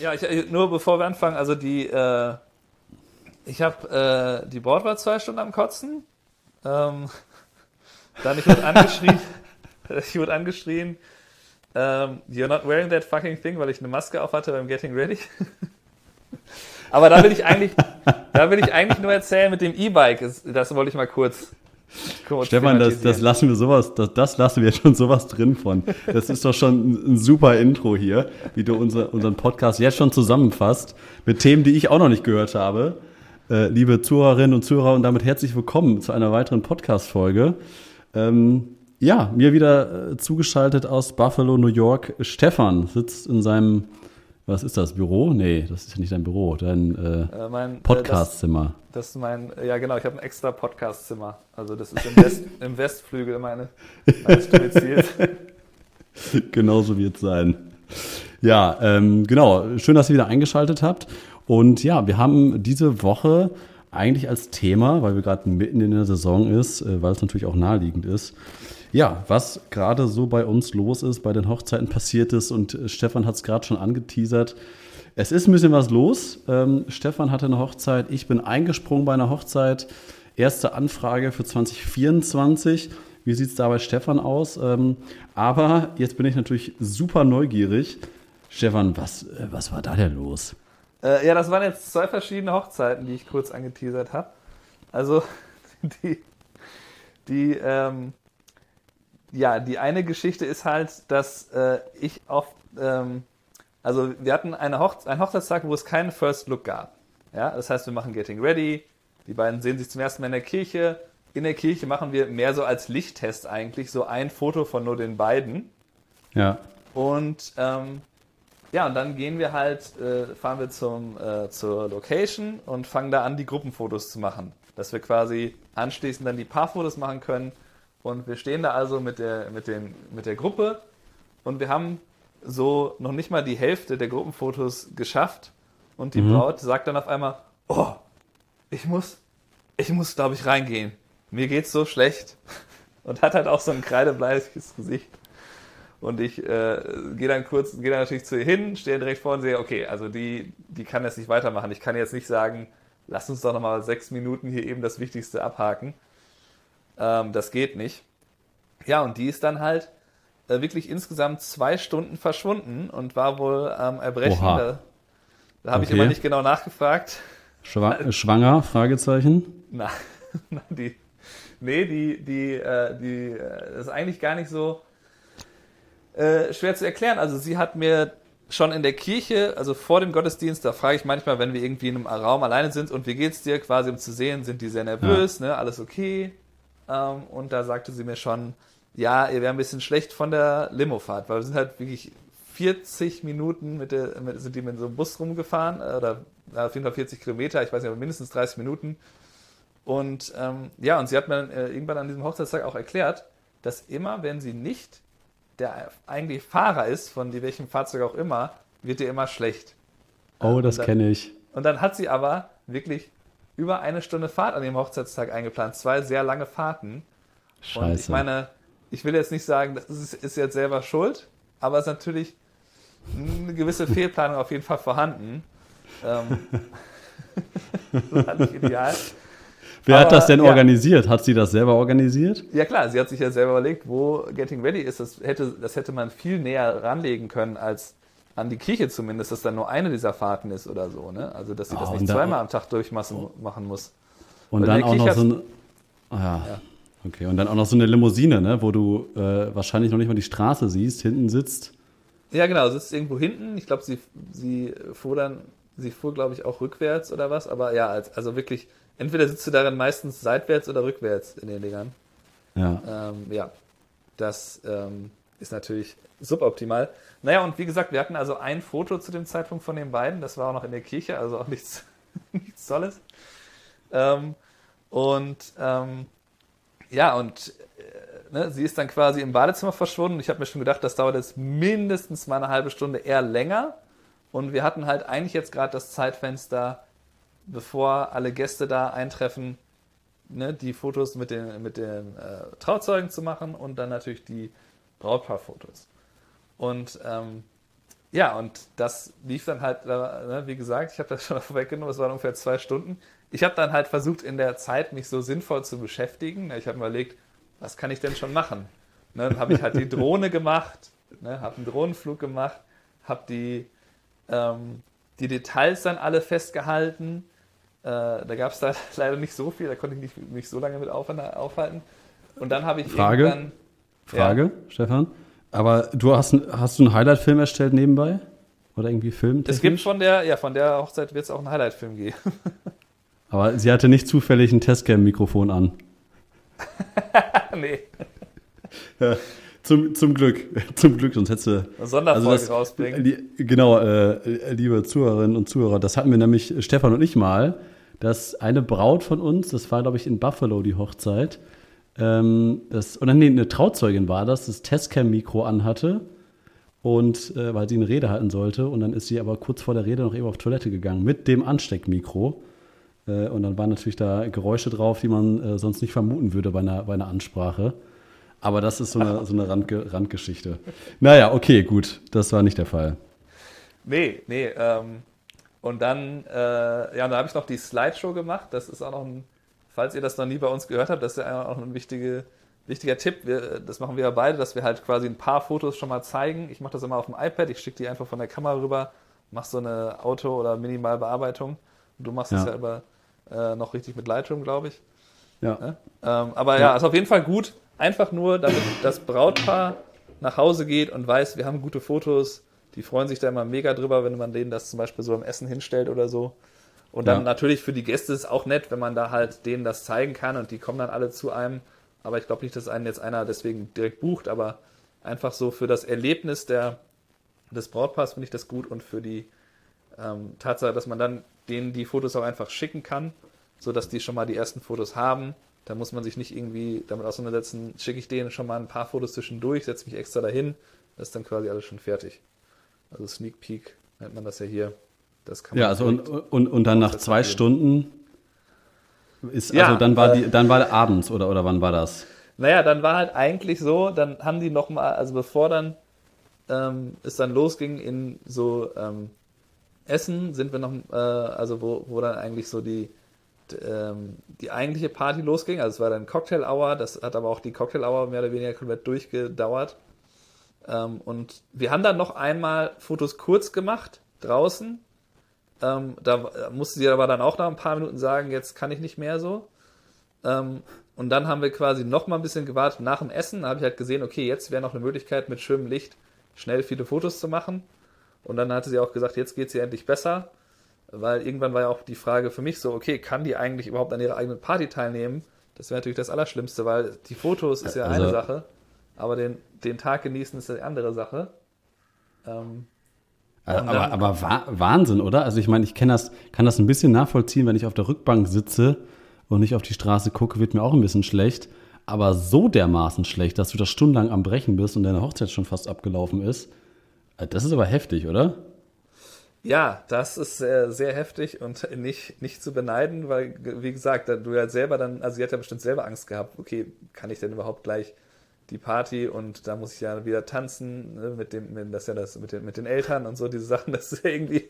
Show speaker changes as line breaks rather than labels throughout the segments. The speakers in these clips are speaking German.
Ja, ich, nur bevor wir anfangen, also die, äh, ich habe äh, die Board war zwei Stunden am Kotzen. Ähm, dann ich wurde angeschrien, ich wurde angeschrien, ähm, you're not wearing that fucking thing, weil ich eine Maske auf hatte beim Getting Ready. Aber da will ich eigentlich, da will ich eigentlich nur erzählen mit dem E-Bike. Das wollte ich mal kurz.
Kurz Stefan, das, das lassen wir sowas, das, das lassen wir schon sowas drin von. Das ist doch schon ein, super Intro hier, wie du unser, unseren Podcast jetzt schon zusammenfasst mit Themen, die ich auch noch nicht gehört habe. Äh, liebe Zuhörerinnen und Zuhörer, und damit herzlich willkommen zu einer weiteren Podcast-Folge. Ähm, ja, mir wieder äh, zugeschaltet aus Buffalo, New York. Stefan sitzt in seinem, was ist das, Büro? Nee, das ist ja nicht dein Büro, dein äh, äh, Podcastzimmer.
Das, das, ist mein, ja genau, ich habe ein extra Podcastzimmer. Also das ist im, West, im Westflügel meine, meines Domizils.
Genauso wird es sein. Ja, ähm, genau. Schön, dass ihr wieder eingeschaltet habt. Und ja, wir haben diese Woche eigentlich als Thema, weil wir gerade mitten in der Saison ist, äh, weil es natürlich auch naheliegend ist, ja, was gerade so bei uns los ist, bei den Hochzeiten passiert ist und äh, Stefan hat es gerade schon angeteasert. Es ist ein bisschen was los. Ähm, Stefan hatte eine Hochzeit, ich bin eingesprungen bei einer Hochzeit. Erste Anfrage für 2024. Wie sieht es da bei Stefan aus? Ähm, aber jetzt bin ich natürlich super neugierig. Stefan, was, äh, was war da denn los?
Äh, ja, das waren jetzt zwei verschiedene Hochzeiten, die ich kurz angeteasert habe. Also die, die ähm, ja, die eine Geschichte ist halt, dass äh, ich oft, ähm, also wir hatten eine Hoch einen Hochzeitstag, wo es keinen First Look gab. Ja, das heißt, wir machen Getting Ready, die beiden sehen sich zum ersten Mal in der Kirche. In der Kirche machen wir mehr so als Lichttest eigentlich, so ein Foto von nur den beiden.
Ja.
Und ähm, ja, und dann gehen wir halt, äh, fahren wir zum, äh, zur Location und fangen da an, die Gruppenfotos zu machen. Dass wir quasi anschließend dann die Paarfotos machen können und wir stehen da also mit der, mit, den, mit der Gruppe und wir haben so noch nicht mal die Hälfte der Gruppenfotos geschafft. Und die mhm. Braut sagt dann auf einmal, oh, ich muss, ich muss, glaube ich, reingehen. Mir geht's so schlecht. Und hat halt auch so ein kreidebleiches Gesicht. Und ich äh, gehe dann kurz, gehe dann natürlich zu ihr hin, stehe direkt vor und sehe, okay, also die, die kann jetzt nicht weitermachen. Ich kann jetzt nicht sagen, lass uns doch nochmal sechs Minuten hier eben das Wichtigste abhaken. Ähm, das geht nicht. Ja, und die ist dann halt äh, wirklich insgesamt zwei Stunden verschwunden und war wohl am Erbrechen. Oha. Da, da habe okay. ich immer nicht genau nachgefragt.
Schwa schwanger? Fragezeichen.
Na, die, nee, die, die, äh, die, äh, das ist eigentlich gar nicht so äh, schwer zu erklären. Also sie hat mir schon in der Kirche, also vor dem Gottesdienst, da frage ich manchmal, wenn wir irgendwie in einem Raum alleine sind und wie geht's dir, quasi um zu sehen, sind die sehr nervös, ja. ne, alles okay, ähm, und da sagte sie mir schon, ja, ihr wäre ein bisschen schlecht von der Limofahrt, weil wir sind halt wirklich 40 Minuten mit der, mit, sind die mit so einem Bus rumgefahren, äh, oder auf jeden Fall 40 Kilometer, ich weiß nicht, aber mindestens 30 Minuten. Und ähm, ja, und sie hat mir äh, irgendwann an diesem Hochzeitstag auch erklärt, dass immer, wenn sie nicht der eigentlich Fahrer ist, von welchem Fahrzeug auch immer, wird ihr immer schlecht.
Oh, das kenne ich.
Und dann hat sie aber wirklich über eine Stunde Fahrt an dem Hochzeitstag eingeplant. Zwei sehr lange Fahrten. Scheiße. Und ich meine, ich will jetzt nicht sagen, das ist, ist jetzt selber schuld, aber es ist natürlich eine gewisse Fehlplanung auf jeden Fall vorhanden. Ähm,
das war nicht ideal. Wer aber, hat das denn ja. organisiert? Hat sie das selber organisiert?
Ja klar, sie hat sich ja selber überlegt, wo Getting Ready ist. Das hätte, das hätte man viel näher ranlegen können als an die Kirche zumindest, dass dann nur eine dieser Fahrten ist oder so, ne? Also dass sie das oh, nicht zweimal am Tag durchmachen machen muss.
Und Weil dann auch noch so ein, oh ja. ja. Okay, und dann auch noch so eine Limousine, ne, wo du äh, wahrscheinlich noch nicht mal die Straße siehst, hinten sitzt.
Ja, genau, sitzt irgendwo hinten. Ich glaube, sie, sie fuhr dann, sie fuhr, glaube ich, auch rückwärts oder was, aber ja, also wirklich, entweder sitzt du darin meistens seitwärts oder rückwärts in den Dingern.
Ja.
Ähm, ja, das ähm, ist natürlich suboptimal. Naja, und wie gesagt, wir hatten also ein Foto zu dem Zeitpunkt von den beiden. Das war auch noch in der Kirche, also auch nichts, nichts Tolles. Ähm, und ähm, ja, und äh, ne, sie ist dann quasi im Badezimmer verschwunden. Ich habe mir schon gedacht, das dauert jetzt mindestens mal eine halbe Stunde, eher länger. Und wir hatten halt eigentlich jetzt gerade das Zeitfenster, bevor alle Gäste da eintreffen, ne, die Fotos mit den, mit den äh, Trauzeugen zu machen und dann natürlich die Brautpaarfotos. Und ähm, ja, und das lief dann halt, ne, wie gesagt, ich habe das schon vorweggenommen, es waren ungefähr zwei Stunden. Ich habe dann halt versucht, in der Zeit mich so sinnvoll zu beschäftigen. Ich habe überlegt, was kann ich denn schon machen? Ne, dann habe ich halt die Drohne gemacht, ne, habe einen Drohnenflug gemacht, habe die, ähm, die Details dann alle festgehalten. Äh, da gab es da leider nicht so viel, da konnte ich nicht, nicht so lange mit aufhalten. Und dann habe ich
Frage, irgendwann. Frage, ja. Stefan. Aber du hast, hast du einen Highlight-Film erstellt nebenbei? Oder irgendwie Film?
Es gibt von der, ja, von der Hochzeit wird es auch einen Highlight-Film geben.
Aber sie hatte nicht zufällig ein Testcam-Mikrofon an. nee. Ja, zum, zum Glück, zum Glück, sonst hättest du.
Eine Sonderfolge also das, rausbringen.
Die, genau, äh, liebe Zuhörerinnen und Zuhörer, das hatten wir nämlich, Stefan und ich mal, dass eine Braut von uns, das war, glaube ich, in Buffalo die Hochzeit, ähm, das, oder nee, eine Trauzeugin war das, das Testcam-Mikro anhatte und äh, weil sie eine Rede halten sollte und dann ist sie aber kurz vor der Rede noch eben auf Toilette gegangen mit dem Ansteckmikro äh, und dann waren natürlich da Geräusche drauf, die man äh, sonst nicht vermuten würde bei einer, bei einer Ansprache. Aber das ist so eine, so eine Randge Randgeschichte. Naja, okay, gut, das war nicht der Fall.
Nee, nee, ähm, und dann, äh, ja, da habe ich noch die Slideshow gemacht. Das ist auch noch ein falls ihr das noch nie bei uns gehört habt, das ist ja auch ein wichtige, wichtiger Tipp. Wir, das machen wir ja beide, dass wir halt quasi ein paar Fotos schon mal zeigen. Ich mache das immer auf dem iPad, ich schicke die einfach von der Kamera rüber, mache so eine Auto- oder Minimalbearbeitung. du machst es ja. ja über, äh, noch richtig mit Lightroom, glaube ich. Ja. ja? Ähm, aber ja, ist auf jeden Fall gut. Einfach nur, damit das Brautpaar nach Hause geht und weiß, wir haben gute Fotos. Die freuen sich da immer mega drüber, wenn man denen das zum Beispiel so am Essen hinstellt oder so. Und dann ja. natürlich für die Gäste ist es auch nett, wenn man da halt denen das zeigen kann und die kommen dann alle zu einem. Aber ich glaube nicht, dass einen jetzt einer deswegen direkt bucht, aber einfach so für das Erlebnis der, des Brautpaars finde ich das gut und für die ähm, Tatsache, dass man dann denen die Fotos auch einfach schicken kann, sodass die schon mal die ersten Fotos haben. Da muss man sich nicht irgendwie damit auseinandersetzen, schicke ich denen schon mal ein paar Fotos zwischendurch, setze mich extra dahin, das ist dann quasi alles schon fertig. Also Sneak Peek nennt man das ja hier.
Das kann man ja, also und, und, und dann nach zwei Stunden ist, ja, also dann war äh, die, dann war abends oder, oder wann war das?
Naja, dann war halt eigentlich so, dann haben die nochmal, also bevor dann ähm, es dann losging in so ähm, Essen, sind wir noch, äh, also wo, wo dann eigentlich so die, ähm, die eigentliche Party losging. Also es war dann Cocktail Hour, das hat aber auch die Cocktail Hour mehr oder weniger komplett durchgedauert. Ähm, und wir haben dann noch einmal Fotos kurz gemacht draußen ähm, da musste sie aber dann auch nach ein paar Minuten sagen, jetzt kann ich nicht mehr so. Ähm, und dann haben wir quasi noch mal ein bisschen gewartet nach dem Essen. Da habe ich halt gesehen, okay, jetzt wäre noch eine Möglichkeit, mit schönem Licht schnell viele Fotos zu machen. Und dann hatte sie auch gesagt, jetzt geht es ihr endlich besser. Weil irgendwann war ja auch die Frage für mich so, okay, kann die eigentlich überhaupt an ihrer eigenen Party teilnehmen? Das wäre natürlich das Allerschlimmste, weil die Fotos ist ja also, eine Sache, aber den, den Tag genießen ist eine andere Sache. Ähm,
aber, aber Wahnsinn, oder? Also ich meine, ich das, kann das ein bisschen nachvollziehen, wenn ich auf der Rückbank sitze und nicht auf die Straße gucke, wird mir auch ein bisschen schlecht. Aber so dermaßen schlecht, dass du da stundenlang am Brechen bist und deine Hochzeit schon fast abgelaufen ist, äh, das ist aber heftig, oder?
Ja, das ist sehr, sehr heftig und nicht, nicht zu beneiden, weil, wie gesagt, du ja selber dann, also sie hat ja bestimmt selber Angst gehabt, okay, kann ich denn überhaupt gleich die Party und da muss ich ja wieder tanzen ne, mit dem, mit, das ja das mit den, mit den Eltern und so diese Sachen, das ist ja irgendwie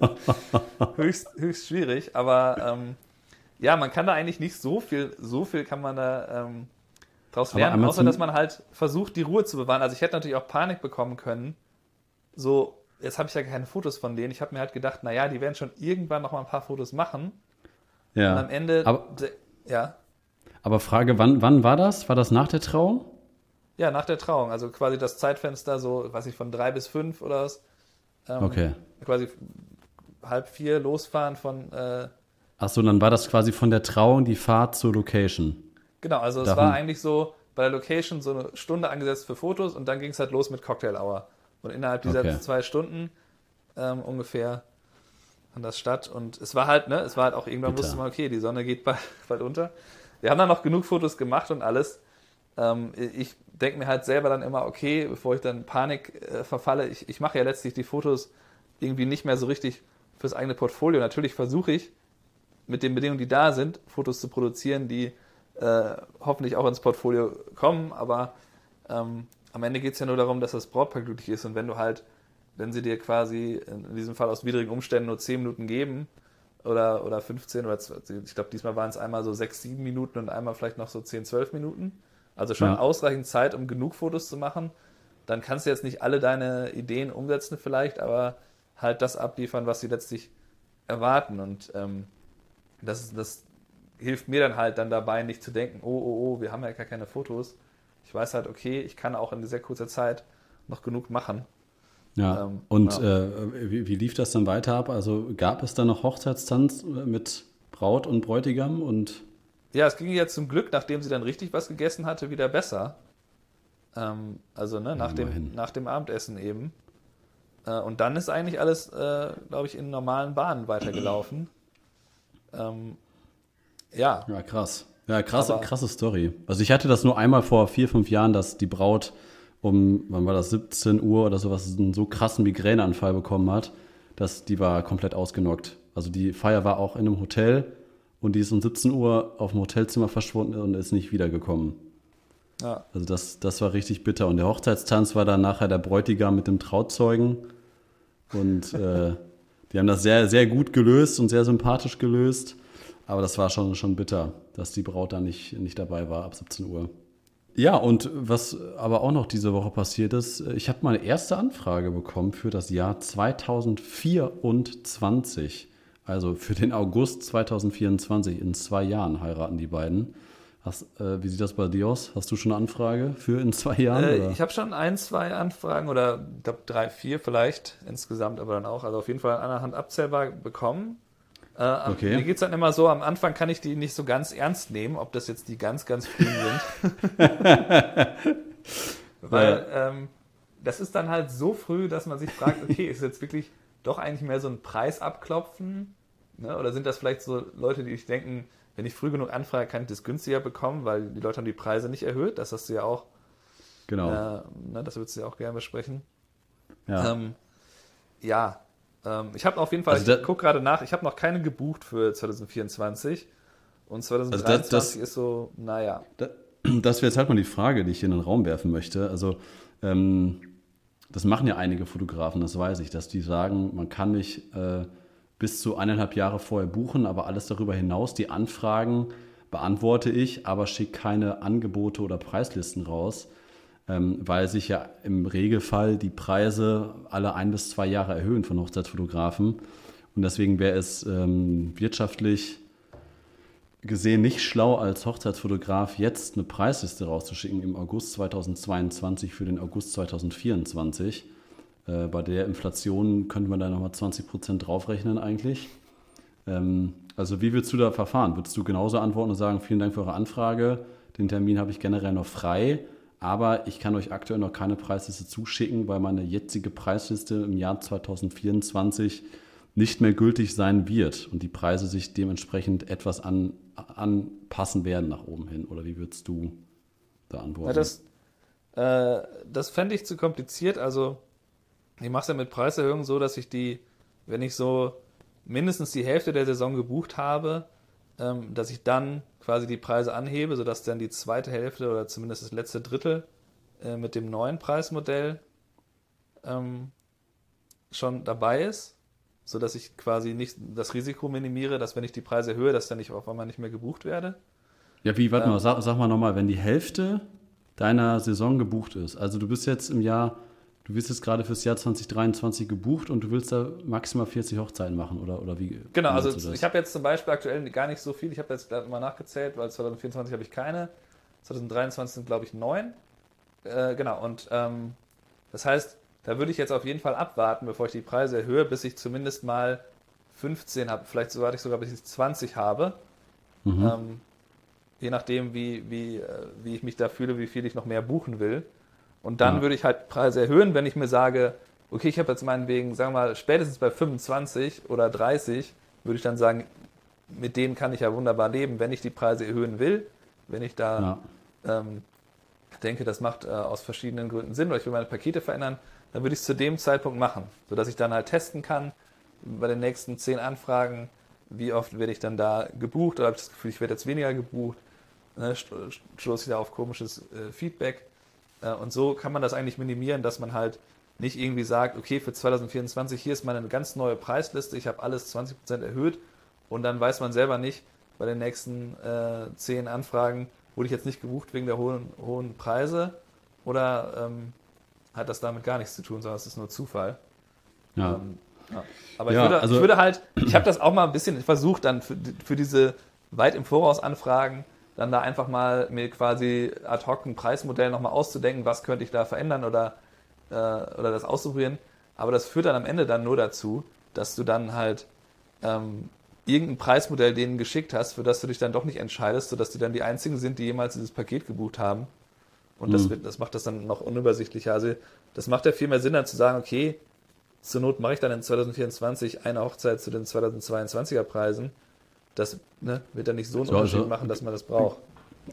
höchst, höchst schwierig. Aber ähm, ja, man kann da eigentlich nicht so viel, so viel kann man da ähm, draus lernen, außer dass man halt versucht, die Ruhe zu bewahren. Also ich hätte natürlich auch Panik bekommen können. So, jetzt habe ich ja keine Fotos von denen. Ich habe mir halt gedacht, naja, die werden schon irgendwann noch mal ein paar Fotos machen. Ja. Und am Ende,
aber, ja. Aber Frage, wann, wann war das? War das nach der Trauung?
Ja, nach der Trauung. Also quasi das Zeitfenster so, weiß ich, von drei bis fünf oder was.
Ähm, okay.
Quasi halb vier losfahren von. Äh,
Achso, dann war das quasi von der Trauung die Fahrt zur Location.
Genau, also es war eigentlich so bei der Location so eine Stunde angesetzt für Fotos und dann ging es halt los mit Cocktail Hour. Und innerhalb dieser okay. zwei Stunden ähm, ungefähr fand das statt. Und es war halt, ne, es war halt auch irgendwann Bitter. wusste man, okay, die Sonne geht bald, bald unter. Wir haben dann noch genug Fotos gemacht und alles. Ähm, ich denke mir halt selber dann immer, okay, bevor ich dann Panik äh, verfalle, ich, ich mache ja letztlich die Fotos irgendwie nicht mehr so richtig fürs eigene Portfolio. Natürlich versuche ich mit den Bedingungen, die da sind, Fotos zu produzieren, die äh, hoffentlich auch ins Portfolio kommen, aber ähm, am Ende geht es ja nur darum, dass das Brautpaar glücklich ist und wenn du halt wenn sie dir quasi in diesem Fall aus widrigen Umständen nur 10 Minuten geben oder, oder 15 oder 20, ich glaube, diesmal waren es einmal so 6, 7 Minuten und einmal vielleicht noch so 10, 12 Minuten. Also schon ja. ausreichend Zeit, um genug Fotos zu machen. Dann kannst du jetzt nicht alle deine Ideen umsetzen vielleicht, aber halt das abliefern, was sie letztlich erwarten. Und ähm, das, das hilft mir dann halt dann dabei, nicht zu denken, oh, oh, oh, wir haben ja gar keine Fotos. Ich weiß halt, okay, ich kann auch in sehr kurzer Zeit noch genug machen.
Ja, ähm, und ja. Äh, wie, wie, lief das dann weiter ab? Also gab es da noch Hochzeitstanz mit Braut und Bräutigam und
ja, es ging ja zum Glück, nachdem sie dann richtig was gegessen hatte, wieder besser. Ähm, also ne, nach, dem, nach dem Abendessen eben. Äh, und dann ist eigentlich alles, äh, glaube ich, in normalen Bahnen weitergelaufen. ähm, ja.
Ja, krass. Ja, krasse, Aber, krasse Story. Also ich hatte das nur einmal vor vier, fünf Jahren, dass die Braut um, wann war das, 17 Uhr oder sowas, einen so krassen Migräneanfall bekommen hat, dass die war komplett ausgenockt. Also die Feier war auch in einem Hotel und die ist um 17 Uhr auf dem Hotelzimmer verschwunden und ist nicht wiedergekommen. Ja. Also das, das war richtig bitter. Und der Hochzeitstanz war dann nachher der Bräutigam mit dem Trauzeugen. Und äh, die haben das sehr, sehr gut gelöst und sehr sympathisch gelöst. Aber das war schon, schon bitter, dass die Braut da nicht, nicht dabei war ab 17 Uhr. Ja, und was aber auch noch diese Woche passiert ist, ich habe meine erste Anfrage bekommen für das Jahr 2024. Also für den August 2024. In zwei Jahren heiraten die beiden. Hast, äh, wie sieht das bei dir aus? Hast du schon eine Anfrage für in zwei Jahren?
Äh, ich habe schon ein, zwei Anfragen oder ich glaube drei, vier vielleicht insgesamt, aber dann auch. Also auf jeden Fall an der Hand abzählbar bekommen. Äh, okay. Mir geht es dann immer so, am Anfang kann ich die nicht so ganz ernst nehmen, ob das jetzt die ganz, ganz frühen sind. Weil ähm, das ist dann halt so früh, dass man sich fragt, okay, ist jetzt wirklich doch eigentlich mehr so ein Preis abklopfen? Ne? Oder sind das vielleicht so Leute, die ich denken, wenn ich früh genug anfrage, kann ich das günstiger bekommen, weil die Leute haben die Preise nicht erhöht. Das hast du ja auch.
Genau. Äh,
ne, das würdest du ja auch gerne besprechen. Ja. Ähm, ja, ich habe auf jeden Fall, also ich gucke gerade nach, ich habe noch keine gebucht für 2024. Und 2023 also das, das, ist so, naja.
Das, das wäre jetzt halt mal die Frage, die ich in den Raum werfen möchte. Also, ähm, das machen ja einige Fotografen, das weiß ich, dass die sagen, man kann nicht äh, bis zu eineinhalb Jahre vorher buchen, aber alles darüber hinaus, die Anfragen beantworte ich, aber schicke keine Angebote oder Preislisten raus ähm, weil sich ja im Regelfall die Preise alle ein bis zwei Jahre erhöhen von Hochzeitsfotografen. Und deswegen wäre es ähm, wirtschaftlich gesehen nicht schlau, als Hochzeitsfotograf jetzt eine Preisliste rauszuschicken im August 2022 für den August 2024. Äh, bei der Inflation könnte man da nochmal 20 Prozent draufrechnen eigentlich. Ähm, also wie würdest du da verfahren? Würdest du genauso antworten und sagen, vielen Dank für eure Anfrage, den Termin habe ich generell noch frei aber ich kann euch aktuell noch keine Preisliste zuschicken, weil meine jetzige Preisliste im Jahr 2024 nicht mehr gültig sein wird und die Preise sich dementsprechend etwas an, anpassen werden nach oben hin. Oder wie würdest du da antworten? Ja,
das äh, das fände ich zu kompliziert. Also ich mache es ja mit Preiserhöhungen so, dass ich die, wenn ich so mindestens die Hälfte der Saison gebucht habe, ähm, dass ich dann quasi die Preise anhebe, sodass dann die zweite Hälfte oder zumindest das letzte Drittel äh, mit dem neuen Preismodell ähm, schon dabei ist, sodass ich quasi nicht das Risiko minimiere, dass wenn ich die Preise erhöhe, dass dann nicht auf einmal nicht mehr gebucht werde.
Ja, wie, warte ähm, mal, sag, sag mal nochmal, wenn die Hälfte deiner Saison gebucht ist, also du bist jetzt im Jahr du wirst jetzt gerade fürs Jahr 2023 gebucht und du willst da maximal 40 Hochzeiten machen oder, oder wie?
Genau, also ich habe jetzt zum Beispiel aktuell gar nicht so viel. Ich habe jetzt mal nachgezählt, weil 2024 habe ich keine. 2023 sind, glaube ich, neun. Äh, genau, und ähm, das heißt, da würde ich jetzt auf jeden Fall abwarten, bevor ich die Preise erhöhe, bis ich zumindest mal 15 habe. Vielleicht so warte ich sogar, bis ich 20 habe. Mhm. Ähm, je nachdem, wie, wie, äh, wie ich mich da fühle, wie viel ich noch mehr buchen will. Und dann ja. würde ich halt Preise erhöhen, wenn ich mir sage, okay, ich habe jetzt meinetwegen, sagen wir mal, spätestens bei 25 oder 30, würde ich dann sagen, mit denen kann ich ja wunderbar leben, wenn ich die Preise erhöhen will, wenn ich da ja. ähm, denke, das macht äh, aus verschiedenen Gründen Sinn oder ich will meine Pakete verändern, dann würde ich es zu dem Zeitpunkt machen, sodass ich dann halt testen kann bei den nächsten zehn Anfragen, wie oft werde ich dann da gebucht oder habe ich das Gefühl, ich werde jetzt weniger gebucht, ne, stoße ich da auf komisches äh, Feedback und so kann man das eigentlich minimieren, dass man halt nicht irgendwie sagt, okay, für 2024 hier ist meine ganz neue Preisliste, ich habe alles 20% erhöht und dann weiß man selber nicht, bei den nächsten äh, zehn Anfragen wurde ich jetzt nicht gebucht wegen der hohen, hohen Preise oder ähm, hat das damit gar nichts zu tun, sondern es ist nur Zufall.
Ja.
Ähm, ja. Aber
Ja,
ich, würde,
also-
ich würde halt, ich habe das auch mal ein bisschen versucht, dann für, für diese weit im Voraus Anfragen, dann da einfach mal mir quasi ad hoc ein Preismodell nochmal auszudenken, was könnte ich da verändern oder, äh, oder das auszuprobieren. Aber das führt dann am Ende dann nur dazu, dass du dann halt ähm, irgendein Preismodell denen geschickt hast, für das du dich dann doch nicht entscheidest, sodass die dann die einzigen sind, die jemals dieses Paket gebucht haben. Und das,
Mhm.
wird, das macht das dann noch unübersichtlicher. Also das macht ja viel mehr Sinn, dann zu sagen, okay, zur Not mache ich dann in 2024 eine Hochzeit zu den 2022er Preisen. Das ne, wird dann nicht so einen
So,
Unterschied
also-
machen, dass man das braucht.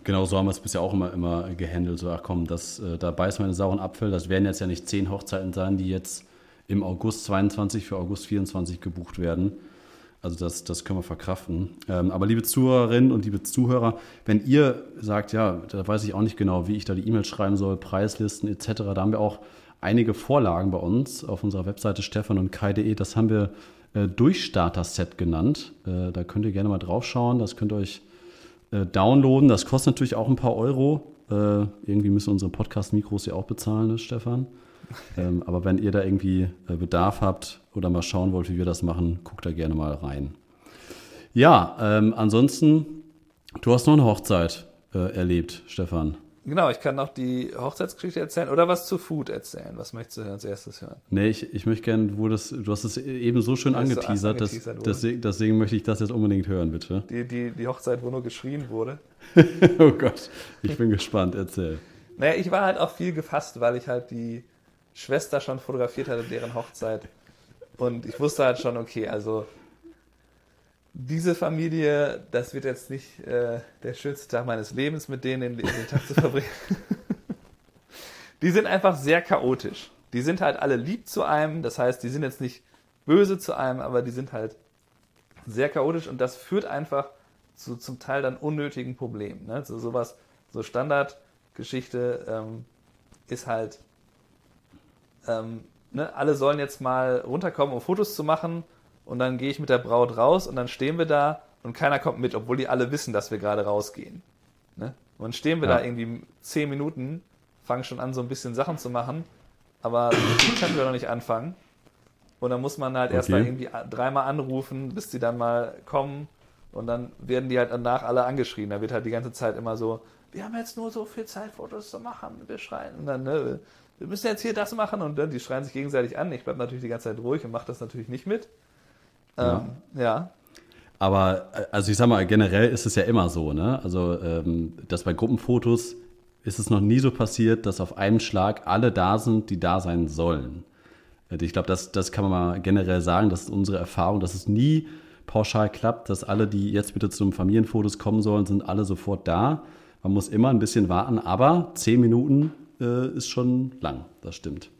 Genau so haben wir es bisher auch immer, immer gehandelt. So, ach komm, das, äh, da beißt man einen sauren Apfel. Das werden jetzt ja nicht zehn Hochzeiten sein, die jetzt im August 22 für August 24 gebucht werden. Also das, das können wir verkraften. Ähm, aber liebe Zuhörerinnen und liebe Zuhörer, wenn ihr sagt, ja, da weiß ich auch nicht genau, wie ich da die E-Mails schreiben soll, Preislisten etc., da haben wir auch einige Vorlagen bei uns auf unserer Webseite stefan und kai.de. Das haben wir äh, Durchstarter-Set genannt. Äh, da könnt ihr gerne mal drauf schauen. Das könnt ihr euch äh, downloaden. Das kostet natürlich auch ein paar Euro. Äh, irgendwie müssen unsere Podcast-Mikros ja auch bezahlen, ne, Stefan. Ähm, aber wenn ihr da irgendwie äh, Bedarf habt oder mal schauen wollt, wie wir das machen, guckt da gerne mal rein. Ja, ähm, ansonsten, du hast noch eine Hochzeit äh, erlebt, Stefan.
Genau, ich kann noch die Hochzeitsgeschichte erzählen oder was zu Food erzählen. Was möchtest du als erstes hören?
Nee, ich, ich möchte gerne, wo das, du hast es eben so schön
ist so
angeteasert, dass,
angeteasert
deswegen, deswegen möchte ich das jetzt unbedingt hören, bitte.
Die, die, die Hochzeit, wo nur geschrien wurde.
oh Gott, ich bin gespannt, erzähl.
Naja, ich war halt auch viel gefasst, weil ich halt die Schwester schon fotografiert hatte, deren Hochzeit. Und ich wusste halt schon, okay, also diese Familie, das wird jetzt nicht äh, der schönste Tag meines Lebens, mit denen in den Tag zu verbringen. die sind einfach sehr chaotisch. Die sind halt alle lieb zu einem, das heißt, die sind jetzt nicht böse zu einem, aber die sind halt sehr chaotisch und das führt einfach zu zum Teil dann unnötigen Problemen. Ne? So sowas, so Standardgeschichte ähm, ist halt, ähm, ne? alle sollen jetzt mal runterkommen, um Fotos zu machen und dann gehe ich mit der Braut raus und dann stehen wir da und keiner kommt mit, obwohl die alle wissen, dass wir gerade rausgehen. Ne? Und dann stehen wir
Ja.
da irgendwie zehn Minuten, fangen schon an, so ein bisschen Sachen zu machen, aber die können wir noch nicht anfangen. Und dann muss man halt erst
Okay.
mal irgendwie dreimal anrufen, bis die dann mal kommen. Und dann werden die halt danach alle angeschrien. Da wird halt die ganze Zeit immer so, wir haben jetzt nur so viel Zeit, Fotos zu machen. Wir schreien. Und dann, ne, wir müssen jetzt hier das machen. Und dann, die schreien sich gegenseitig an. Ich bleibe natürlich die ganze Zeit ruhig und mache das natürlich nicht mit.
Ja.
Ähm, ja.
Aber äh, also ich sag mal, generell ist es ja immer so, ne? Also, ähm, dass bei Gruppenfotos ist es noch nie so passiert, dass auf einen Schlag alle da sind, die da sein sollen. Äh, Ich glaube, das, das kann man mal generell sagen, das ist unsere Erfahrung, dass es nie pauschal klappt, dass alle, die jetzt bitte zum Familienfotos kommen sollen, sind alle sofort da. Man muss immer ein bisschen warten, aber zehn Minuten äh, ist schon lang, das stimmt.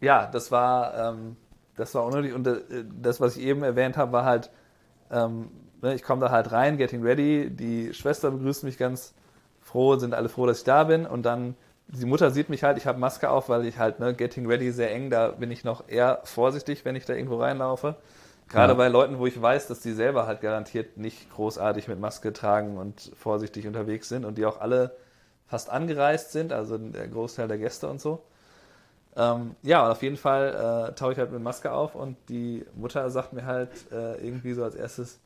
Ja, das war, ähm, das war unnötig. Und äh, das, was ich eben erwähnt habe, war halt, ähm, ne, ich komme da halt rein, getting ready. Die Schwester begrüßt mich ganz froh, sind alle froh, dass ich da bin. Und dann, die Mutter sieht mich halt, ich habe Maske auf, weil ich halt, ne, getting ready sehr eng, da bin ich noch eher vorsichtig, wenn ich da irgendwo reinlaufe. Gerade
Ja.
bei Leuten, wo ich weiß, dass die selber halt garantiert nicht großartig mit Maske tragen und vorsichtig unterwegs sind und die auch alle fast angereist sind, also der Großteil der Gäste und so. Ähm, ja, und auf jeden Fall äh, tauche ich halt mit Maske auf und die Mutter sagt mir halt äh, irgendwie so als erstes,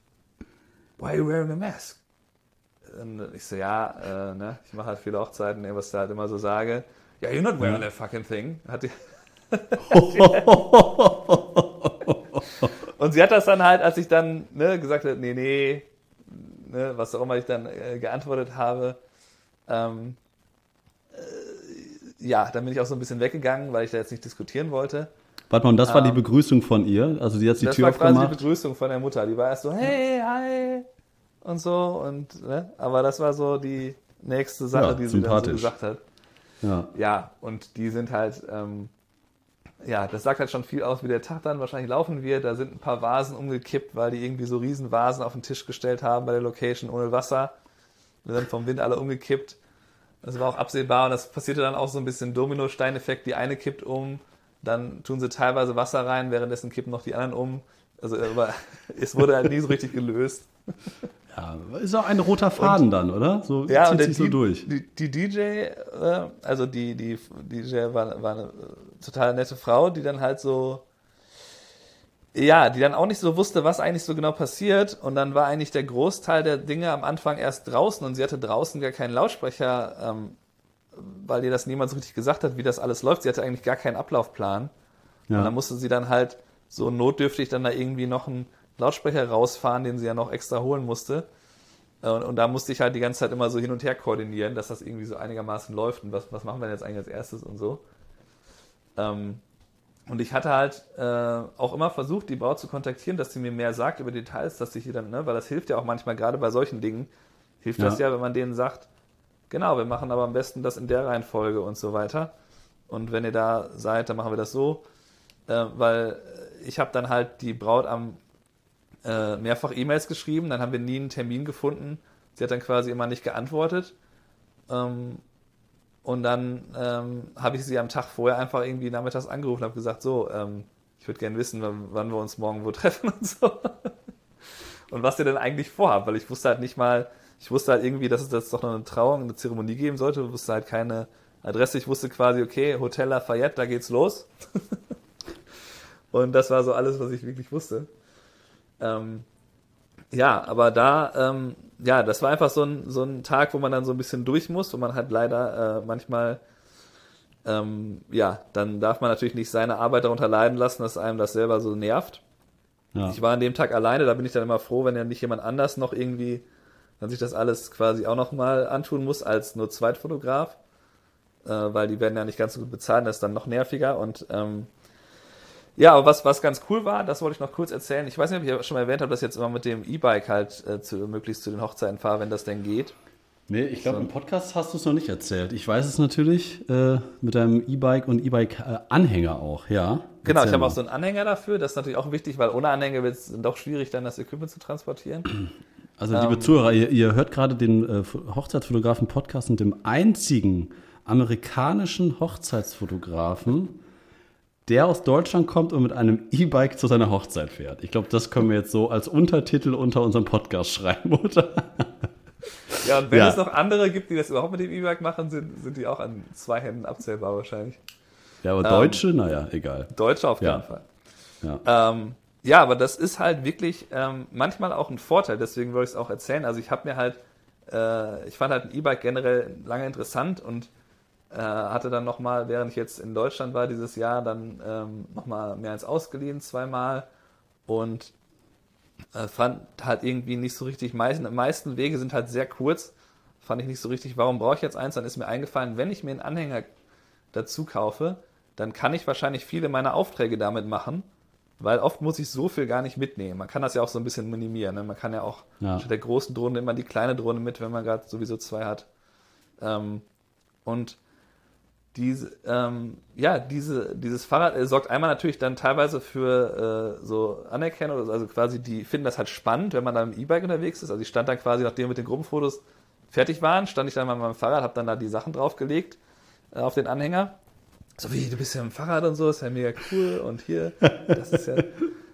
Why are you wearing a mask? Und ich so, ja, äh, ne, ich mache halt viele Hochzeiten, was ich da halt immer so sage. Ja, you're not wearing a fucking thing. Hat die und sie hat das dann halt, als ich dann ne, gesagt habe, nee, nee, ne, was auch immer ich dann äh, geantwortet habe, ähm, äh, ja, dann bin ich auch so ein bisschen weggegangen, weil ich da jetzt nicht diskutieren wollte.
Warte mal, und das war die
Ähm,
Begrüßung von ihr? Also die hat die
das
Tür
war quasi die
aufgemacht?
Begrüßung von der Mutter. Die war erst so, hey, hi und so und ne, aber das war so die nächste Sache,
Ja,
die sie dann so gesagt hat.
Ja.
Ja, und die sind halt, ähm, ja, das sagt halt schon viel aus, wie der Tag dann wahrscheinlich laufen wird. Da sind ein paar Vasen umgekippt, weil die irgendwie so riesen Vasen auf den Tisch gestellt haben bei der Location ohne Wasser. Die sind vom Wind alle umgekippt. Das war auch absehbar und das passierte dann auch so ein bisschen Domino-Steineffekt. Die eine kippt um, dann tun sie teilweise Wasser rein, währenddessen kippen noch die anderen um. Also aber es wurde halt nie so richtig gelöst.
Ja, ist auch ein roter Faden und, dann, oder?
So ja, zieht und sich die, so durch. Die, die DJ, äh, also die, die DJ war, war eine total nette Frau, die dann halt so, ja, die dann auch nicht so wusste, was eigentlich so genau passiert. Und dann war eigentlich der Großteil der Dinge am Anfang erst draußen und sie hatte draußen gar keinen Lautsprecher, ähm, weil ihr das niemand so richtig gesagt hat, wie das alles läuft. Sie hatte eigentlich gar keinen Ablaufplan. Ja. Und dann musste sie dann halt so notdürftig dann da irgendwie noch einen Lautsprecher rausfahren, den sie ja noch extra holen musste. Und, und, da musste ich halt die ganze Zeit immer so hin und her koordinieren, dass das irgendwie so einigermaßen läuft und was, was machen wir denn jetzt eigentlich als erstes und so. Ähm, und ich hatte halt äh, auch immer versucht, die Braut zu kontaktieren, dass sie mir mehr sagt über Details, dass ich ihr dann, ne, weil das hilft ja auch manchmal, gerade bei solchen Dingen, hilft ja. das ja, wenn man denen sagt, genau, wir machen aber am besten das in der Reihenfolge und so weiter. Und wenn ihr da seid, dann machen wir das so. Äh, weil ich habe dann halt die Braut am äh, mehrfach E-Mails geschrieben, dann haben wir nie einen Termin gefunden. Sie hat dann quasi immer nicht geantwortet. Ähm, und dann ähm, habe ich sie am Tag vorher einfach irgendwie nachmittags angerufen und habe gesagt, so, ähm, ich würde gerne wissen, wann wir uns morgen wo treffen und so. und was ihr denn eigentlich vorhabt, weil ich wusste halt nicht mal, ich wusste halt irgendwie, dass es jetzt doch noch eine Trauung, eine Zeremonie geben sollte, ich wusste halt keine Adresse. Ich wusste quasi, okay, Hotel Lafayette, da geht's los. und das war so alles, was ich wirklich wusste. Ähm, ja, aber da, ähm, ja, das war einfach so ein, so ein Tag, wo man dann so ein bisschen durch muss, wo man halt leider äh, manchmal, ähm, ja, dann darf man natürlich nicht seine Arbeit darunter leiden lassen, dass einem das selber so nervt. Ja. Ich war an dem Tag alleine, da bin ich dann immer froh, wenn ja nicht jemand anders noch irgendwie, dann sich das alles quasi auch nochmal antun muss als nur Zweitfotograf, äh, weil die werden ja nicht ganz so gut bezahlen, das ist dann noch nerviger und ähm, ja, aber was, was ganz cool war, das wollte ich noch kurz erzählen. Ich weiß nicht, ob ich schon mal erwähnt habe, dass ich jetzt immer mit dem E-Bike halt äh, zu, möglichst zu den Hochzeiten fahre, wenn das denn geht.
Nee, ich glaube, so. im Podcast hast du es noch nicht erzählt. Ich weiß es natürlich äh, mit deinem E-Bike und E-Bike-Anhänger auch, ja.
Genau, ich habe auch so einen Anhänger dafür. Das ist natürlich auch wichtig, weil ohne Anhänger wird es doch schwierig, dann das Equipment zu transportieren.
Also, liebe ähm, Zuhörer, ihr, ihr, hört gerade den äh, Hochzeitsfotografen-Podcast mit dem einzigen amerikanischen Hochzeitsfotografen der aus Deutschland kommt und mit einem E-Bike zu seiner Hochzeit fährt. Ich glaube, das können wir jetzt so als Untertitel unter unserem Podcast schreiben, oder?
Ja, und wenn ja. es noch andere gibt, die das überhaupt mit dem E-Bike machen, sind, sind die auch an zwei Händen abzählbar wahrscheinlich.
Ja, aber Deutsche, ähm, naja, egal.
Deutsche auf jeden ja. Fall. Ja. Ähm, ja, aber das ist halt wirklich ähm, manchmal auch ein Vorteil, deswegen wollte ich es auch erzählen. Also ich habe mir halt, äh, ich fand halt ein E-Bike generell lange interessant und hatte dann nochmal, während ich jetzt in Deutschland war dieses Jahr, dann ähm, nochmal mehr als ausgeliehen zweimal und äh, fand halt irgendwie nicht so richtig, meisten, die meisten Wege sind halt sehr kurz, fand ich nicht so richtig, warum brauche ich jetzt eins? Dann ist mir eingefallen, wenn ich mir einen Anhänger dazu kaufe, dann kann ich wahrscheinlich viele meiner Aufträge damit machen, weil oft muss ich so viel gar nicht mitnehmen. Man kann das ja auch so ein bisschen minimieren. Ne? Man kann ja auch ja. statt der großen Drohne immer die kleine Drohne mit, wenn man gerade sowieso zwei hat. Ähm, und diese, ähm, ja, diese, dieses Fahrrad äh, sorgt einmal natürlich dann teilweise für äh, so Anerkennung, also quasi die finden das halt spannend, wenn man dann im E-Bike unterwegs ist. Also ich stand dann quasi, nachdem wir mit den Gruppenfotos fertig waren, stand ich dann mal mit meinem Fahrrad, habe dann da die Sachen draufgelegt äh, auf den Anhänger. So wie, du bist ja im Fahrrad und so, ist ja mega cool und hier, das ist ja...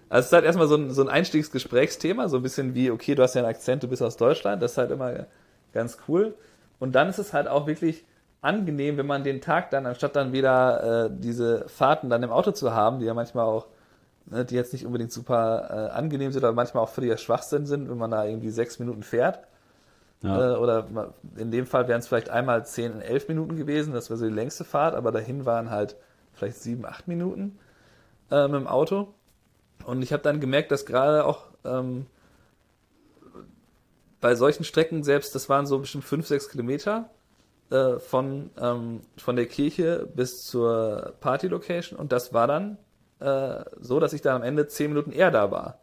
Also es ist halt erstmal so ein, so ein Einstiegsgesprächsthema, so ein bisschen wie, okay, du hast ja einen Akzent, du bist aus Deutschland, das ist halt immer ganz cool. Und dann ist es halt auch wirklich angenehm, wenn man den Tag dann, anstatt dann wieder äh, diese Fahrten dann im Auto zu haben, die ja manchmal auch, ne, die jetzt nicht unbedingt super äh, angenehm sind, aber manchmal auch völliger Schwachsinn sind, wenn man da irgendwie sechs Minuten fährt. Ja. Äh, oder in dem Fall wären es vielleicht einmal zehn, elf Minuten gewesen, das wäre so die längste Fahrt, aber dahin waren halt vielleicht sieben, acht Minuten äh, mit dem Auto. Und ich habe dann gemerkt, dass gerade auch ähm, bei solchen Strecken selbst, das waren so bestimmt fünf, sechs Kilometer, äh, von, ähm, von der Kirche bis zur Party-Location und das war dann äh, so, dass ich dann am Ende zehn Minuten eher da war.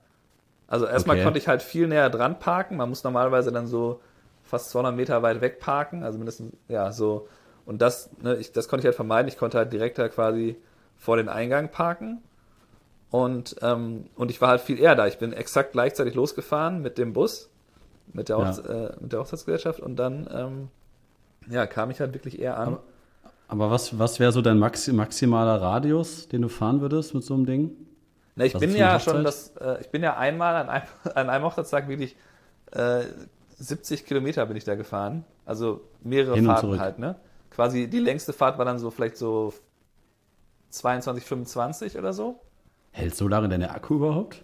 Also erstmal okay. konnte ich halt viel näher dran parken. Man muss normalerweise dann so fast 200 Meter weit weg parken, also mindestens, ja, so. Und das, ne, ich, das konnte ich halt vermeiden. Ich konnte halt direkt halt quasi vor den Eingang parken. Und, ähm, und ich war halt viel eher da. Ich bin exakt gleichzeitig losgefahren mit dem Bus, mit der, ja. äh, mit der Hochzeitsgesellschaft und dann ähm, ja, kam ich halt wirklich eher an.
Aber, Aber was, was wäre so dein Maxi maximaler Radius, den du fahren würdest mit so einem Ding?
Na, ich was bin ja schon das, äh, ich bin ja einmal an einem, an einem Hochzeitstag wirklich äh, 70 Kilometer bin ich da gefahren. Also mehrere Hin Fahrten halt, ne? Quasi die längste Fahrt war dann so vielleicht so 22, 25 oder so.
Hält so lange deine Akku überhaupt?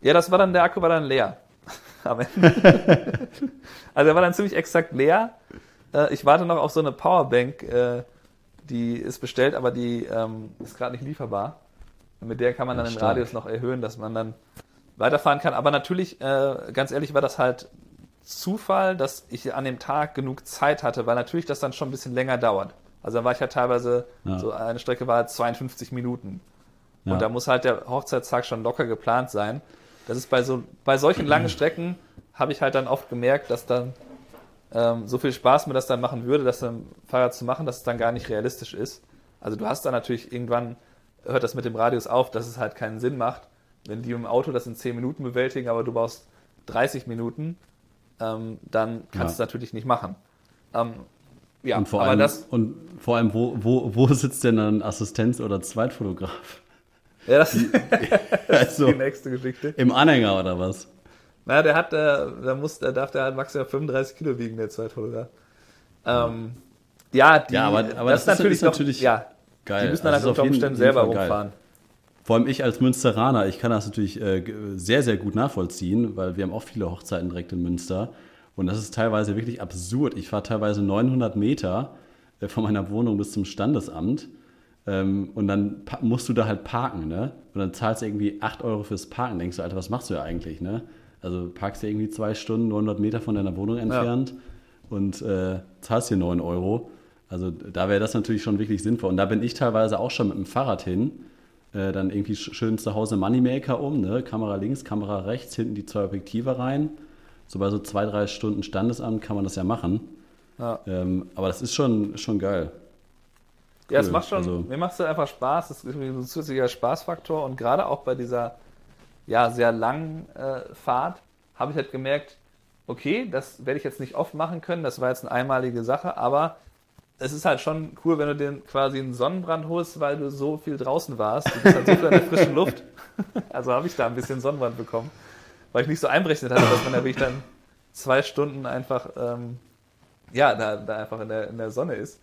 Ja, das war dann, der Akku war dann leer. also er war dann ziemlich exakt leer. Äh, ich warte noch auf so eine Powerbank, äh, die ist bestellt, aber die ähm, ist gerade nicht lieferbar. Und mit der kann man dann den Radius noch erhöhen, dass man dann weiterfahren kann. Aber natürlich, äh, ganz ehrlich, war das halt Zufall, dass ich an dem Tag genug Zeit hatte, weil natürlich das dann schon ein bisschen länger dauert. Also da war ich ja teilweise, ja. so eine Strecke war 52 Minuten. Und ja. da muss halt der Hochzeitstag schon locker geplant sein. Das ist bei so, bei solchen langen Strecken habe ich halt dann oft gemerkt, dass dann ähm, so viel Spaß mir das dann machen würde, das dann Fahrrad zu machen, dass es dann gar nicht realistisch ist. Also du hast dann natürlich irgendwann, hört das mit dem Radius auf, dass es halt keinen Sinn macht, wenn die im Auto das in 10 Minuten bewältigen, aber du brauchst 30 Minuten, ähm, dann kannst ja. du es natürlich nicht machen. Ähm,
ja, und vor aber allem, das. Und vor allem, wo, wo, wo sitzt denn ein Assistenz- oder Zweitfotograf?
Ja, das ist also, die nächste Geschichte.
Im Anhänger oder was?
Na, der hat, der, der muss, der darf der halt maximal 35 Kilo wiegen, der Zweitfotograf. Ähm, ja, die,
ja, aber, aber das, das, ist natürlich, noch, natürlich
ja, geil. Die müssen dann also halt unter Umständen selber rumfahren.
Vor allem ich als Münsteraner, ich kann das natürlich äh, sehr, sehr gut nachvollziehen, weil wir haben auch viele Hochzeiten direkt in Münster. Und das ist teilweise wirklich absurd. Ich fahre teilweise 900 Meter äh, von meiner Wohnung bis zum Standesamt. Ähm, und dann musst du da halt parken, ne? Und dann zahlst du irgendwie 8 Euro fürs Parken. Denkst du, Alter, was machst du ja eigentlich, ne? Also parkst du irgendwie zwei Stunden 900 Meter von deiner Wohnung entfernt ja. und äh, zahlst hier 9 Euro. Also da wäre das natürlich schon wirklich sinnvoll. Und da bin ich teilweise auch schon mit dem Fahrrad hin. Äh, dann irgendwie schön zu Hause Moneymaker um, ne? Kamera links, Kamera rechts, hinten die zwei Objektive rein so bei so zwei, drei Stunden Standesamt kann man das ja machen. Ja. Ähm, aber das ist schon, schon geil.
Cool. Ja, es macht schon, also, mir macht es einfach Spaß, das ist ein zusätzlicher Spaßfaktor und gerade auch bei dieser ja, sehr langen äh, Fahrt habe ich halt gemerkt, okay, das werde ich jetzt nicht oft machen können, das war jetzt eine einmalige Sache, aber es ist halt schon cool, wenn du dir quasi einen Sonnenbrand holst, weil du so viel draußen warst. Du bist halt so viel in der frischen Luft. Also habe ich da ein bisschen Sonnenbrand bekommen weil ich nicht so einberechnet hatte, dass man da wirklich dann zwei Stunden einfach, ähm, ja, da, da einfach in der, in der Sonne ist.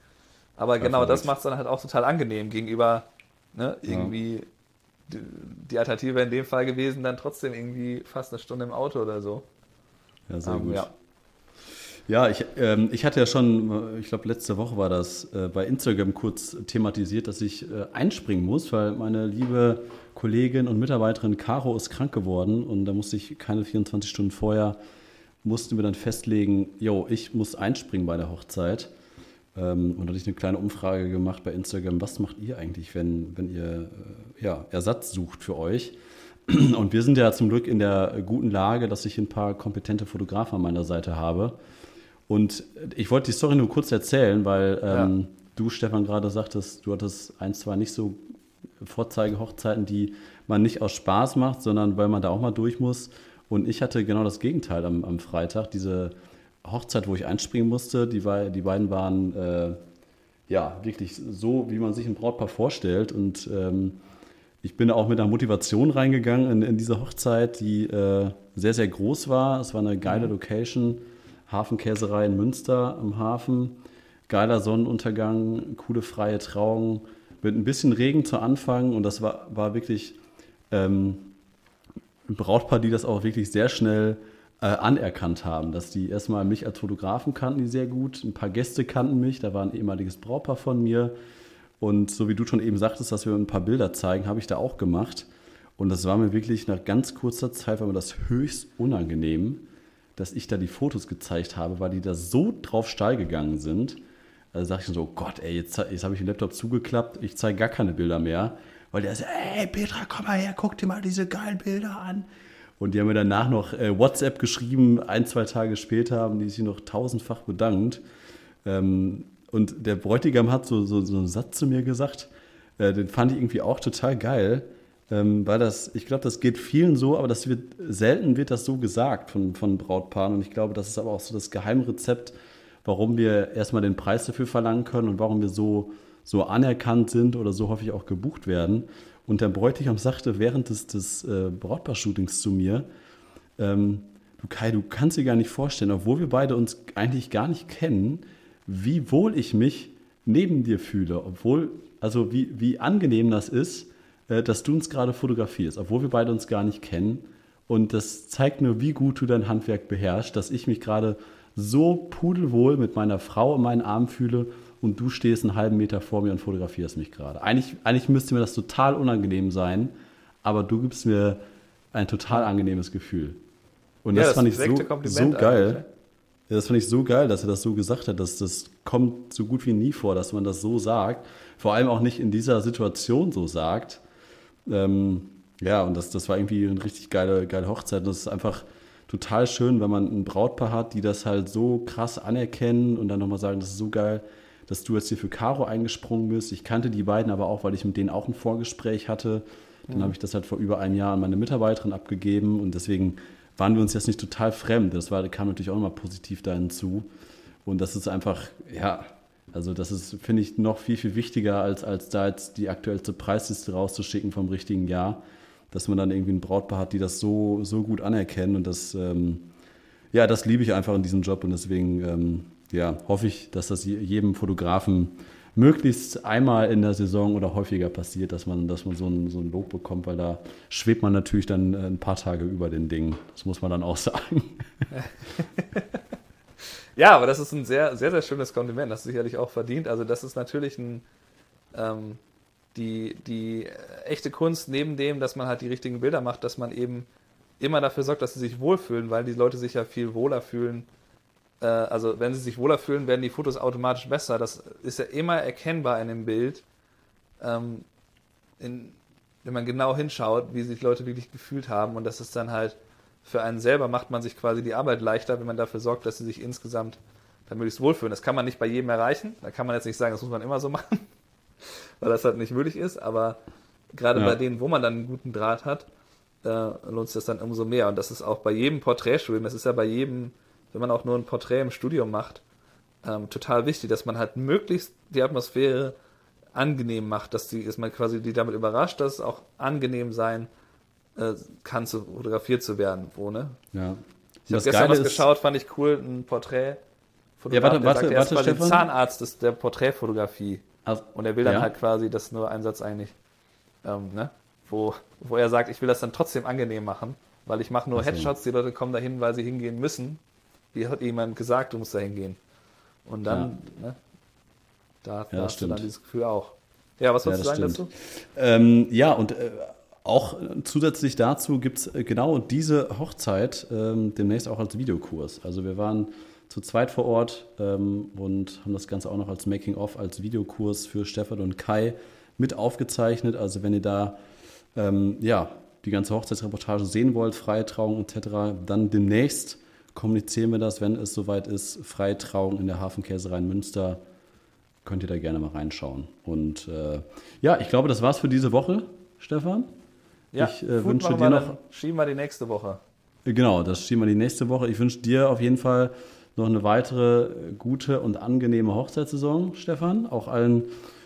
Aber genau das macht es dann halt auch total angenehm gegenüber ne, irgendwie. Die, Alternative in dem Fall gewesen, dann trotzdem irgendwie fast eine Stunde im Auto oder so.
Ja, sehr um, ähm, gut. Ja. Ja, ich, ähm, ich hatte ja schon, ich glaube letzte Woche war das, äh, bei Instagram kurz thematisiert, dass ich äh, einspringen muss, weil meine liebe Kollegin und Mitarbeiterin Caro ist krank geworden und da musste ich keine 24 Stunden vorher, mussten wir dann festlegen, yo, ich muss einspringen bei der Hochzeit. Ähm, und da hatte ich eine kleine Umfrage gemacht bei Instagram, was macht ihr eigentlich, wenn, wenn ihr äh, ja, Ersatz sucht für euch? Und wir sind ja zum Glück in der guten Lage, dass ich ein paar kompetente Fotografen an meiner Seite habe. Und ich wollte die Story nur kurz erzählen, weil ähm, ja. du, Stefan, gerade sagtest, du hattest ein, zwei nicht so Vorzeigehochzeiten, die man nicht aus Spaß macht, sondern weil man da auch mal durch muss. Und ich hatte genau das Gegenteil am, am Freitag. Diese Hochzeit, wo ich einspringen musste, die, war, die beiden waren äh, ja wirklich so, wie man sich ein Brautpaar vorstellt. Und ähm, ich bin auch mit einer Motivation reingegangen in, in diese Hochzeit, die äh, sehr, sehr groß war. Es war eine geile mhm. Location, Hafenkäserei in Münster am Hafen. Geiler Sonnenuntergang, coole freie Trauung mit ein bisschen Regen zu Anfang und das war, war wirklich ähm, ein Brautpaar, die das auch wirklich sehr schnell äh, anerkannt haben, dass die erstmal mich als Fotografen kannten, die sehr gut, ein paar Gäste kannten mich, da war ein ehemaliges Brautpaar von mir und so wie du schon eben sagtest, dass wir ein paar Bilder zeigen, habe ich da auch gemacht und das war mir wirklich nach ganz kurzer Zeit, war mir das höchst unangenehm, dass ich da die Fotos gezeigt habe, weil die da so drauf steil gegangen sind da sage ich so, oh Gott, ey, jetzt, jetzt habe ich den Laptop zugeklappt, ich zeige gar keine Bilder mehr. Weil der sagt, ey, Petra, komm mal her, guck dir mal diese geilen Bilder an. Und die haben mir danach noch äh, WhatsApp geschrieben, ein, zwei Tage später haben die sich noch tausendfach bedankt. Ähm, und der Bräutigam hat so, so, so einen Satz zu mir gesagt, äh, den fand ich irgendwie auch total geil. Ähm, weil das, ich glaube, das geht vielen so, aber das wird, selten wird das so gesagt von, von Brautpaaren. Und ich glaube, das ist aber auch so das Geheimrezept, warum wir erstmal den Preis dafür verlangen können und warum wir so so anerkannt sind oder so häufig auch gebucht werden. Und der Bräutigam sagte während des, des äh, Brautpaar-Shootings zu mir, ähm, du Kai, du kannst dir gar nicht vorstellen, obwohl wir beide uns eigentlich gar nicht kennen, wie wohl ich mich neben dir fühle, obwohl, also wie, wie angenehm das ist, äh, dass du uns gerade fotografierst, obwohl wir beide uns gar nicht kennen. Und das zeigt nur, wie gut du dein Handwerk beherrschst, dass ich mich gerade so pudelwohl mit meiner Frau in meinen Armen fühle und du stehst einen halben Meter vor mir und fotografierst mich gerade. Eigentlich, eigentlich müsste mir das total unangenehm sein, aber du gibst mir ein total angenehmes Gefühl. Und ja, das, das fand ich so, so geil. Ja, das fand ich so geil, dass er das so gesagt hat. Dass das kommt so gut wie nie vor, dass man das so sagt. Vor allem auch nicht in dieser Situation so sagt. Ähm, ja, und das, das war irgendwie eine richtig geile, geile Hochzeit. Und das ist einfach total schön, wenn man ein Brautpaar hat, die das halt so krass anerkennen und dann nochmal sagen, das ist so geil, dass du jetzt hier für Caro eingesprungen bist. Ich kannte die beiden aber auch, weil ich mit denen auch ein Vorgespräch hatte. Dann mhm. habe ich das halt vor über einem Jahr an meine Mitarbeiterin abgegeben und deswegen waren wir uns jetzt nicht total fremd. Das war, kam natürlich auch nochmal positiv da hinzu. Und das ist einfach, ja, also das ist, finde ich, noch viel, viel wichtiger, als, als da jetzt die aktuellste Preisliste rauszuschicken vom richtigen Jahr, dass man dann irgendwie ein Brautpaar hat, die das so, so gut anerkennen. Und das, ähm, ja, das liebe ich einfach in diesem Job und deswegen ähm, ja, hoffe ich, dass das jedem Fotografen möglichst einmal in der Saison oder häufiger passiert, dass man, dass man so, ein, so ein Lob bekommt, weil da schwebt man natürlich dann äh, ein paar Tage über den Dingen. Das muss man dann auch sagen.
ja, aber das ist ein sehr, sehr, sehr schönes Kompliment. Das ist sicherlich auch verdient. Also, das ist natürlich ein, ähm, die, die echte Kunst neben dem, dass man halt die richtigen Bilder macht, dass man eben immer dafür sorgt, dass sie sich wohlfühlen, weil die Leute sich ja viel wohler fühlen, äh, also wenn sie sich wohler fühlen, werden die Fotos automatisch besser. Das ist ja immer erkennbar in dem Bild, ähm, in, wenn man genau hinschaut, wie sich Leute wirklich gefühlt haben. Und das ist dann halt für einen selber macht man sich quasi die Arbeit leichter, wenn man dafür sorgt, dass sie sich insgesamt dann möglichst wohlfühlen. Das kann man nicht bei jedem erreichen. Da kann man jetzt nicht sagen, das muss man immer so machen, weil das halt nicht möglich ist. Aber gerade ja. bei denen, wo man dann einen guten Draht hat, äh, lohnt sich das dann umso mehr. Und das ist auch bei jedem Porträtstudium, das ist ja bei jedem wenn man auch nur ein Porträt im Studio macht, ähm, total wichtig, dass man halt möglichst die Atmosphäre angenehm macht, dass, die, dass man quasi die damit überrascht, dass es auch angenehm sein äh, kann, zu, fotografiert zu werden, wo, ne?
Ja.
Ich habe gestern was geschaut, fand ich cool, ein Porträt.
Ja, warte, warte, sagt, er
warte, ist quasi Zahnarzt ist der Porträtfotografie. Also, und er will dann ja. halt quasi, das ist nur ein Satz eigentlich, ähm, ne? wo, wo er sagt, ich will das dann trotzdem angenehm machen, weil ich mache nur also. Headshots, die Leute kommen dahin, weil sie hingehen müssen wie hat jemand gesagt, du musst da hingehen. Und dann, ja. ne, da, da hast stimmt. du dann dieses Gefühl auch. Ja, was wolltest ja, du sagen stimmt. dazu?
Ähm, ja, und äh, auch zusätzlich dazu gibt es äh, genau diese Hochzeit ähm, demnächst auch als Videokurs. Also wir waren zu zweit vor Ort ähm, und haben das Ganze auch noch als Making-of, als Videokurs für Stefan und Kai mit aufgezeichnet. Also wenn ihr da ähm, ja, die ganze Hochzeitsreportage sehen wollt, freie Trauung etc., dann demnächst kommunizieren wir das, wenn es soweit ist. Freitrauung in der Hafenkäserei in Münster. Könnt ihr da gerne mal reinschauen. Und äh, ja, ich glaube, das war's für diese Woche, Stefan.
Ja, ich äh, wünsche dir noch. Schieben wir die nächste Woche.
Genau, das schieben wir die nächste Woche. Ich wünsche dir auf jeden Fall noch eine weitere gute und angenehme Hochzeitssaison, Stefan. Auch allen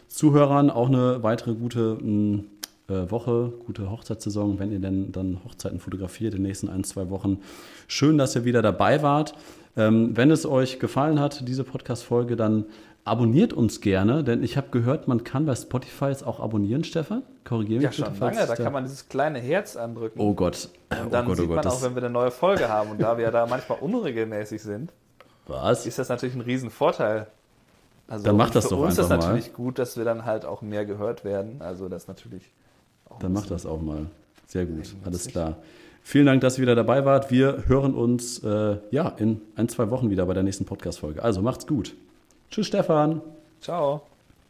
Zuhörern auch eine weitere gute hm, äh, Woche, gute Hochzeitssaison, wenn ihr denn dann Hochzeiten fotografiert in den nächsten ein, zwei Wochen. Schön, dass ihr wieder dabei wart. Ähm, wenn es euch gefallen hat, diese Podcast-Folge, dann abonniert uns gerne, denn ich habe gehört, man kann bei Spotify jetzt auch abonnieren, Stefan. Korrigiere mich
ja, bitte. Schon lange, da kann man dieses kleine Herz andrücken.
Oh Gott.
Und dann
oh Gott,
oh
sieht
Gott, man auch, wenn wir eine neue Folge haben. Und da wir ja da manchmal unregelmäßig sind,
Was?
ist das natürlich ein Riesenvorteil.
Also dann macht das doch einfach
mal. Für uns ist
das
natürlich gut, dass wir dann halt auch mehr gehört werden. Also das natürlich
dann mach das auch mal. Sehr gut, alles klar. Vielen Dank, dass ihr wieder dabei wart. Wir hören uns äh, ja in ein, zwei Wochen wieder bei der nächsten Podcast-Folge. Also macht's gut. Tschüss, Stefan.
Ciao.